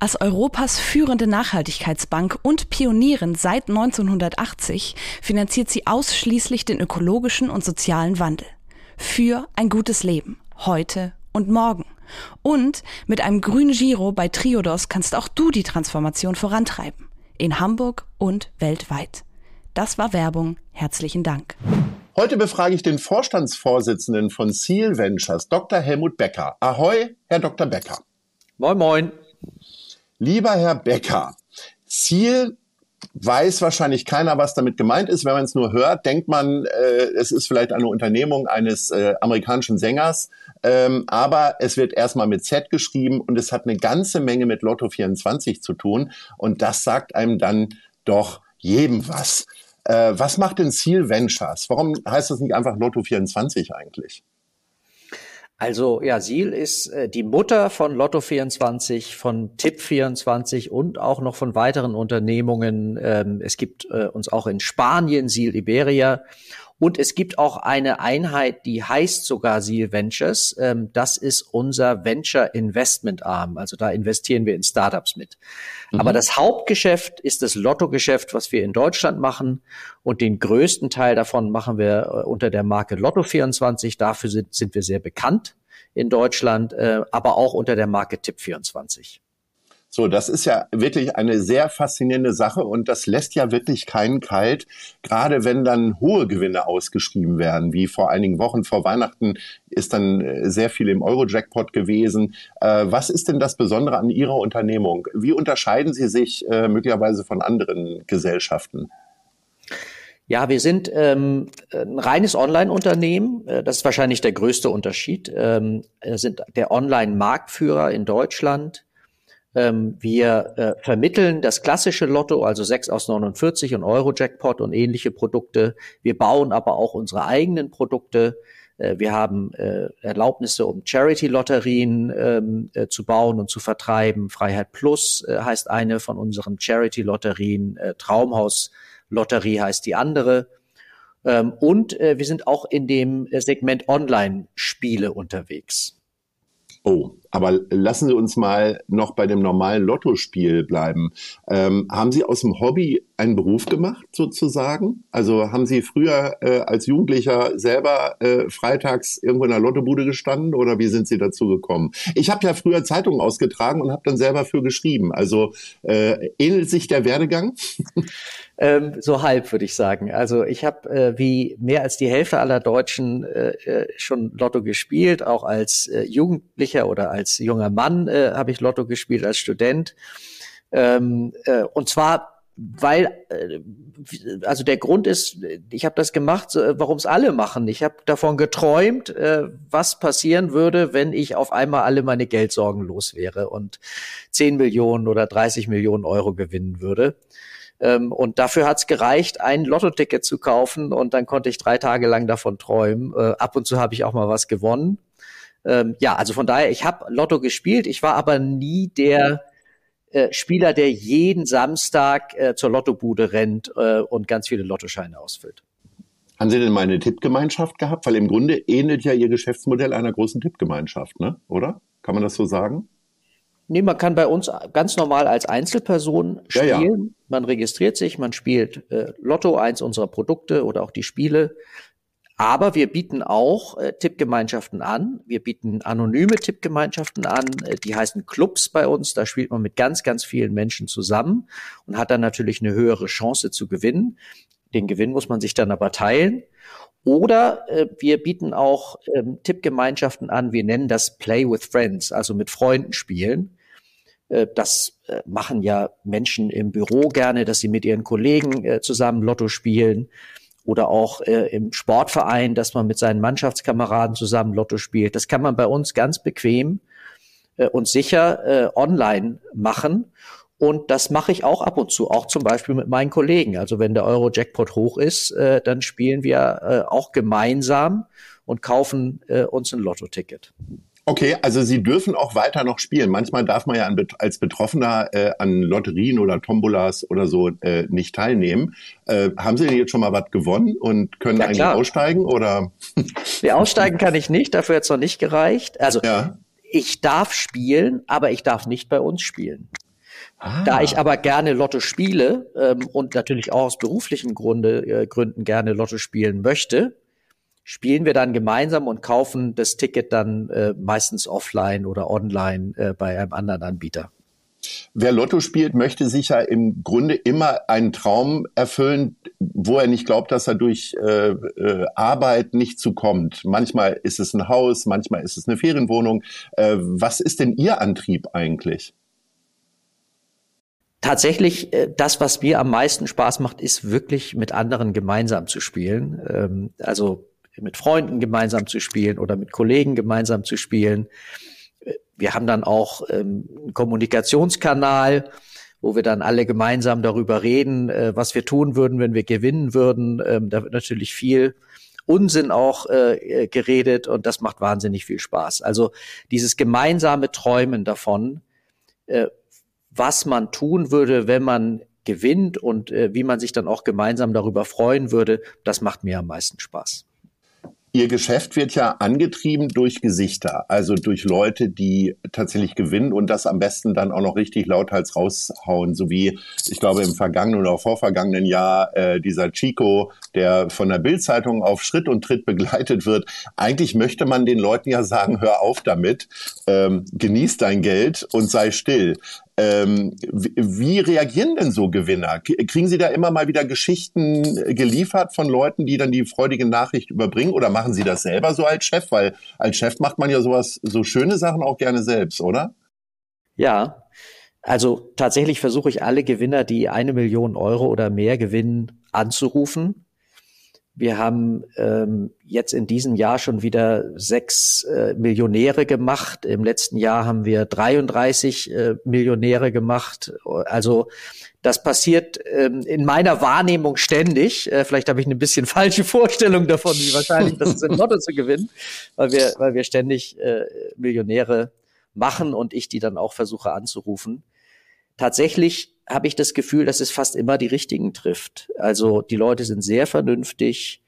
Als Europas führende Nachhaltigkeitsbank und Pionierin seit 1980 finanziert sie ausschließlich den ökologischen und sozialen Wandel. Für ein gutes Leben, heute und morgen. Und mit einem grünen Giro bei Triodos kannst auch du die Transformation vorantreiben. In Hamburg und weltweit. Das war Werbung. Herzlichen Dank. Heute befrage ich den Vorstandsvorsitzenden von Seal Ventures, Dr. Helmut Becker. Ahoi, Herr Dr. Becker. Moin, moin. Lieber Herr Becker, Ziel weiß wahrscheinlich keiner, was damit gemeint ist. Wenn man es nur hört, denkt man, äh, es ist vielleicht eine Unternehmung eines äh, amerikanischen Sängers. Ähm, aber es wird erstmal mit Z geschrieben und es hat eine ganze Menge mit Lotto 24 zu tun. Und das sagt einem dann doch jedem was. Äh, was macht denn Seal Ventures? Warum heißt das nicht einfach Lotto 24 eigentlich? Also ja, Siel ist äh, die Mutter von Lotto24, von Tipp24 und auch noch von weiteren Unternehmungen. Ähm, es gibt äh, uns auch in Spanien Siel Iberia und es gibt auch eine Einheit, die heißt sogar Seal Ventures. Ähm, das ist unser Venture Investment Arm. Also da investieren wir in Startups mit. Mhm. Aber das Hauptgeschäft ist das Lottogeschäft, was wir in Deutschland machen. Und den größten Teil davon machen wir äh, unter der Marke Lotto24. Dafür sind, sind wir sehr bekannt in Deutschland, äh, aber auch unter der Marke Tipp24. So, das ist ja wirklich eine sehr faszinierende Sache und das lässt ja wirklich keinen kalt, gerade wenn dann hohe Gewinne ausgeschrieben werden, wie vor einigen Wochen vor Weihnachten ist dann äh, sehr viel im Euro-Jackpot gewesen. Äh, was ist denn das Besondere an Ihrer Unternehmung? Wie unterscheiden Sie sich äh, möglicherweise von anderen Gesellschaften? Ja, wir sind ähm, ein reines Online-Unternehmen. Äh, das ist wahrscheinlich der größte Unterschied. Ähm, sind der Online-Marktführer in Deutschland ähm, wir äh, vermitteln das klassische Lotto, also 6 aus 49 und Euro-Jackpot und ähnliche Produkte. Wir bauen aber auch unsere eigenen Produkte. Äh, wir haben äh, Erlaubnisse, um Charity-Lotterien ähm, äh, zu bauen und zu vertreiben. Freiheit Plus heißt eine von unseren Charity-Lotterien. Traumhaus-Lotterie heißt die andere. Ähm, und wir sind auch in dem Segment Online-Spiele unterwegs. Oh, aber lassen Sie uns mal noch bei dem normalen Lottospiel bleiben. Ähm, haben Sie aus dem Hobby einen Beruf gemacht, sozusagen? Also haben Sie früher äh, als Jugendlicher selber äh, freitags irgendwo in der Lottobude gestanden oder wie sind Sie dazu gekommen? Ich habe ja früher Zeitungen ausgetragen und habe dann selber für geschrieben. Also äh, ähnelt sich der Werdegang? Ähm, so halb, würde ich sagen. Also ich habe äh, wie mehr als die Hälfte aller Deutschen äh, äh, schon Lotto gespielt, auch als äh, Jugendlicher oder als junger Mann äh, habe ich Lotto gespielt, als Student. Ähm, äh, und zwar weil äh, also der Grund ist, ich habe das gemacht, warum es alle machen. Ich habe davon geträumt, äh, was passieren würde, wenn ich auf einmal alle meine Geldsorgen los wäre und 10 Millionen oder 30 Millionen Euro gewinnen würde. Ähm, und dafür hat's gereicht, ein Lottoticket zu kaufen und dann konnte ich drei Tage lang davon träumen. Äh, ab und zu habe ich auch mal was gewonnen. Ähm, ja, also von daher, ich habe Lotto gespielt, ich war aber nie der äh, Spieler, der jeden Samstag äh, zur Lottobude rennt äh, und ganz viele Lottoscheine ausfüllt. Haben Sie denn mal eine Tippgemeinschaft gehabt? Weil im Grunde ähnelt ja Ihr Geschäftsmodell einer großen Tippgemeinschaft, ne? Oder? Kann man das so sagen? Nee, man kann bei uns ganz normal als Einzelperson spielen. Ja, ja. Man registriert sich, man spielt äh, Lotto, eins unserer Produkte oder auch die Spiele. Aber wir bieten auch äh, Tippgemeinschaften an. Wir bieten anonyme Tippgemeinschaften an. Äh, die heißen Clubs bei uns. Da spielt man mit ganz, ganz vielen Menschen zusammen und hat dann natürlich eine höhere Chance zu gewinnen. Den Gewinn muss man sich dann aber teilen. Oder äh, wir bieten auch ähm, Tippgemeinschaften an. Wir nennen das Play with Friends, also mit Freunden spielen. Äh, das äh, machen ja Menschen im Büro gerne, dass sie mit ihren Kollegen äh, zusammen Lotto spielen oder auch im Sportverein, dass man mit seinen Mannschaftskameraden zusammen Lotto spielt. Das kann man bei uns ganz bequem und sicher online machen. Und das mache ich auch ab und zu, auch zum Beispiel mit meinen Kollegen. Also wenn der Euro-Jackpot hoch ist, dann spielen wir auch gemeinsam und kaufen uns ein Lotto-Ticket. Okay, also Sie dürfen auch weiter noch spielen. Manchmal darf man ja als Betroffener äh, an Lotterien oder Tombolas oder so äh, nicht teilnehmen. Äh, haben Sie denn jetzt schon mal was gewonnen und können ja, eigentlich klar. aussteigen oder? Nee, aussteigen kann ich nicht, dafür hat es noch nicht gereicht. Also ja. ich darf spielen, aber ich darf nicht bei uns spielen. Ah. Da ich aber gerne Lotto spiele ähm, und natürlich auch aus beruflichen Grunde, äh, Gründen gerne Lotto spielen möchte, spielen wir dann gemeinsam und kaufen das Ticket dann äh, meistens offline oder online äh, bei einem anderen Anbieter. Wer Lotto spielt, möchte sich ja im Grunde immer einen Traum erfüllen, wo er nicht glaubt, dass er durch äh, äh, Arbeit nicht zukommt. Manchmal ist es ein Haus, manchmal ist es eine Ferienwohnung. Äh, was ist denn Ihr Antrieb eigentlich? Tatsächlich, äh, das, was mir am meisten Spaß macht, ist wirklich mit anderen gemeinsam zu spielen. Ähm, also mit Freunden gemeinsam zu spielen oder mit Kollegen gemeinsam zu spielen. Wir haben dann auch ähm, einen Kommunikationskanal, wo wir dann alle gemeinsam darüber reden, äh, was wir tun würden, wenn wir gewinnen würden. Ähm, da wird natürlich viel Unsinn auch äh, geredet und das macht wahnsinnig viel Spaß. Also dieses gemeinsame Träumen davon, äh, was man tun würde, wenn man gewinnt und äh, wie man sich dann auch gemeinsam darüber freuen würde, das macht mir am meisten Spaß. Ihr Geschäft wird ja angetrieben durch Gesichter, also durch Leute, die tatsächlich gewinnen und das am besten dann auch noch richtig lauthals raushauen, so wie ich glaube im vergangenen oder vorvergangenen Jahr äh, dieser Chico, der von der Bildzeitung auf Schritt und Tritt begleitet wird. Eigentlich möchte man den Leuten ja sagen, hör auf damit, ähm, genieß dein Geld und sei still. Ähm, wie reagieren denn so Gewinner? Kriegen Sie da immer mal wieder Geschichten geliefert von Leuten, die dann die freudige Nachricht überbringen? Oder machen Sie das selber so als Chef? Weil als Chef macht man ja sowas, so schöne Sachen auch gerne selbst, oder? Ja, also tatsächlich versuche ich alle Gewinner, die eine Million Euro oder mehr gewinnen, anzurufen wir haben ähm, jetzt in diesem Jahr schon wieder sechs äh, Millionäre gemacht. Im letzten Jahr haben wir 33 äh, Millionäre gemacht. Also das passiert ähm, in meiner Wahrnehmung ständig. Äh, vielleicht habe ich eine bisschen falsche Vorstellung davon, wie wahrscheinlich das ist, im Lotto zu gewinnen, weil wir, weil wir ständig äh, Millionäre machen und ich die dann auch versuche anzurufen. Tatsächlich habe ich das Gefühl, dass es fast immer die richtigen trifft. Also die Leute sind sehr vernünftig.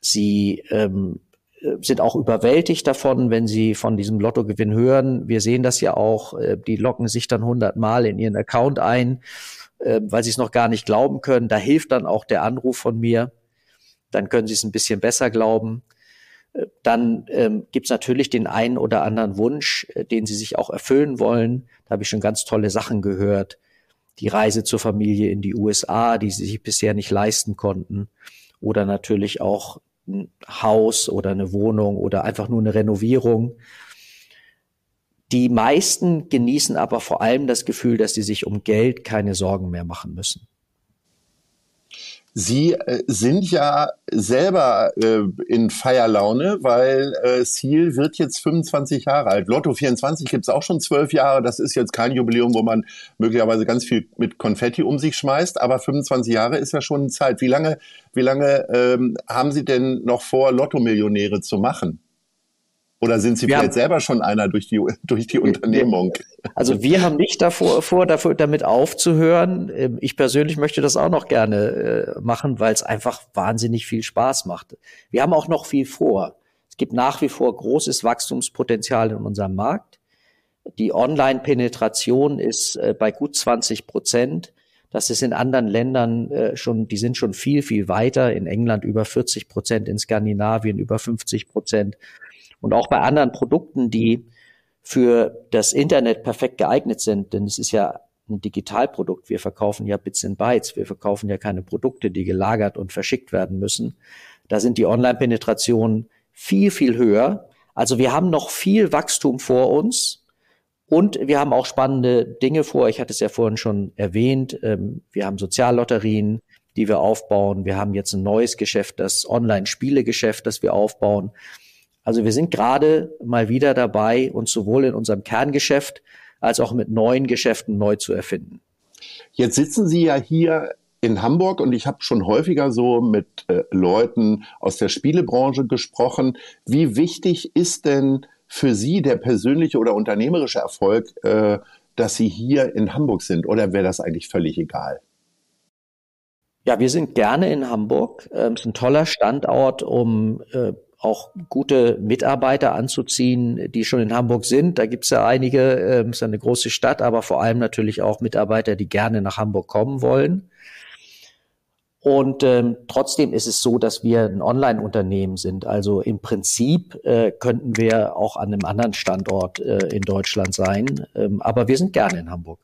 Sie ähm, sind auch überwältigt davon, wenn sie von diesem Lottogewinn hören. Wir sehen das ja auch. Äh, die locken sich dann hundertmal in ihren Account ein, äh, weil sie es noch gar nicht glauben können. Da hilft dann auch der Anruf von mir. Dann können sie es ein bisschen besser glauben. Äh, dann ähm, gibt es natürlich den einen oder anderen Wunsch, äh, den sie sich auch erfüllen wollen. Da habe ich schon ganz tolle Sachen gehört die Reise zur Familie in die USA, die sie sich bisher nicht leisten konnten. Oder natürlich auch ein Haus oder eine Wohnung oder einfach nur eine Renovierung. Die meisten genießen aber vor allem das Gefühl, dass sie sich um Geld keine Sorgen mehr machen müssen. Sie äh, sind ja selber äh, in Feierlaune, weil äh, Seal wird jetzt 25 Jahre alt. Lotto 24 gibt's auch schon zwölf Jahre. Das ist jetzt kein Jubiläum, wo man möglicherweise ganz viel mit Konfetti um sich schmeißt, aber 25 Jahre ist ja schon eine Zeit. Wie lange, wie lange ähm, haben Sie denn noch vor, Lotto-Millionäre zu machen? Oder sind Sie wir vielleicht haben, selber schon einer durch die, durch die Unternehmung? Also wir haben nicht davor, vor, dafür, damit aufzuhören. Ähm, ich persönlich möchte das auch noch gerne äh, machen, weil es einfach wahnsinnig viel Spaß macht. Wir haben auch noch viel vor. Es gibt nach wie vor großes Wachstumspotenzial in unserem Markt. Die Online-Penetration ist äh, bei gut 20 Prozent. Das ist in anderen Ländern äh, schon, die sind schon viel, viel weiter. In England über 40 Prozent, in Skandinavien über 50 Prozent. Und auch bei anderen Produkten, die für das Internet perfekt geeignet sind, denn es ist ja ein Digitalprodukt. Wir verkaufen ja Bits and Bytes. Wir verkaufen ja keine Produkte, die gelagert und verschickt werden müssen. Da sind die Online-Penetrationen viel, viel höher. Also wir haben noch viel Wachstum vor uns. Und wir haben auch spannende Dinge vor. Ich hatte es ja vorhin schon erwähnt. Ähm, wir haben Soziallotterien, die wir aufbauen. Wir haben jetzt ein neues Geschäft, das Online-Spielegeschäft, das wir aufbauen. Also wir sind gerade mal wieder dabei, uns sowohl in unserem Kerngeschäft als auch mit neuen Geschäften neu zu erfinden. Jetzt sitzen Sie ja hier in Hamburg und ich habe schon häufiger so mit äh, Leuten aus der Spielebranche gesprochen. Wie wichtig ist denn für Sie der persönliche oder unternehmerische Erfolg, äh, dass Sie hier in Hamburg sind? Oder wäre das eigentlich völlig egal? Ja, wir sind gerne in Hamburg. Ähm, es ist ein toller Standort, um äh, auch gute Mitarbeiter anzuziehen, die schon in Hamburg sind. Da gibt es ja einige, äh, es ist eine große Stadt, aber vor allem natürlich auch Mitarbeiter, die gerne nach Hamburg kommen wollen. Und ähm, trotzdem ist es so, dass wir ein Online-Unternehmen sind. Also im Prinzip äh, könnten wir auch an einem anderen Standort äh, in Deutschland sein. Ähm, aber wir sind gerne in Hamburg.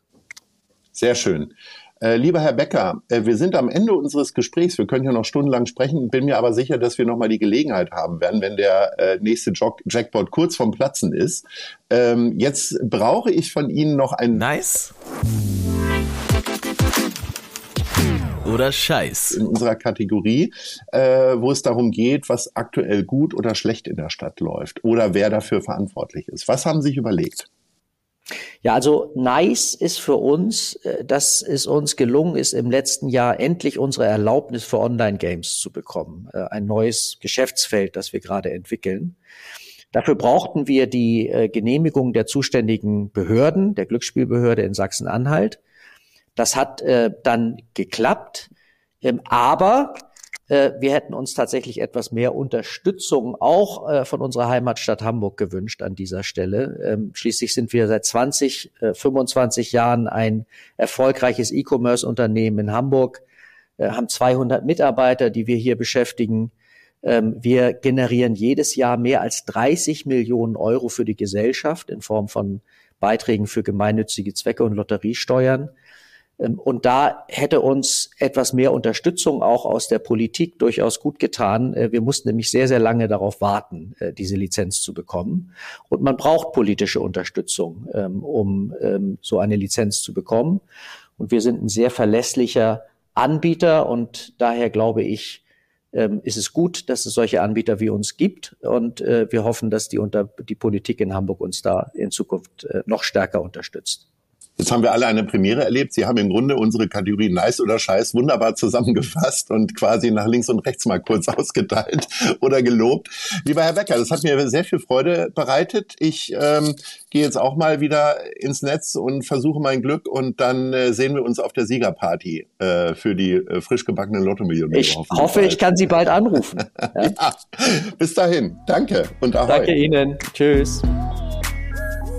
Sehr schön. Äh, lieber Herr Becker, äh, wir sind am Ende unseres Gesprächs. Wir können ja noch stundenlang sprechen. Bin mir aber sicher, dass wir nochmal die Gelegenheit haben werden, wenn der äh, nächste Jog Jackpot kurz vom Platzen ist. Ähm, jetzt brauche ich von Ihnen noch ein... Nice oder Scheiß. In unserer Kategorie, äh, wo es darum geht, was aktuell gut oder schlecht in der Stadt läuft oder wer dafür verantwortlich ist. Was haben Sie sich überlegt? Ja, also nice ist für uns, äh, dass es uns gelungen ist, im letzten Jahr endlich unsere Erlaubnis für Online-Games zu bekommen. Äh, ein neues Geschäftsfeld, das wir gerade entwickeln. Dafür brauchten wir die äh, Genehmigung der zuständigen Behörden, der Glücksspielbehörde in Sachsen-Anhalt. Das hat dann geklappt, ähm, aber wir hätten uns tatsächlich etwas mehr Unterstützung auch äh, von unserer Heimatstadt Hamburg gewünscht an dieser Stelle. Ähm, schließlich sind wir seit 20, äh, 25 Jahren ein erfolgreiches E-Commerce-Unternehmen in Hamburg, äh, haben 200 Mitarbeiter, die wir hier beschäftigen. Ähm, wir generieren jedes Jahr mehr als 30 Millionen Euro für die Gesellschaft in Form von Beiträgen für gemeinnützige Zwecke und Lotteriesteuern. Ähm, und da hätte uns etwas mehr Unterstützung auch aus der Politik durchaus gut getan. Äh, wir mussten nämlich sehr, sehr lange darauf warten, äh, diese Lizenz zu bekommen. Und man braucht politische Unterstützung, ähm, um ähm, so eine Lizenz zu bekommen. Und wir sind ein sehr verlässlicher Anbieter und daher glaube ich, ist es gut, dass es solche Anbieter wie uns gibt. Und äh, wir hoffen, dass die, unter, die Politik in Hamburg uns da in Zukunft noch stärker unterstützt. Jetzt haben wir alle eine Premiere erlebt. Sie haben im Grunde unsere Kategorie Nice oder Scheiß wunderbar zusammengefasst und quasi nach links und rechts mal kurz ausgeteilt oder gelobt. Lieber Herr Becker, das hat mir sehr viel Freude bereitet. Ich ähm, gehe jetzt auch mal wieder ins Netz und versuche mein Glück und dann äh, sehen wir uns auf der Siegerparty äh, für die äh, frisch gebackenen Lotto-Millionen. Ich hoffe, ich kann Sie bald anrufen. Ja? ja. Bis dahin. Danke und ahoi. Danke Ihnen. Tschüss.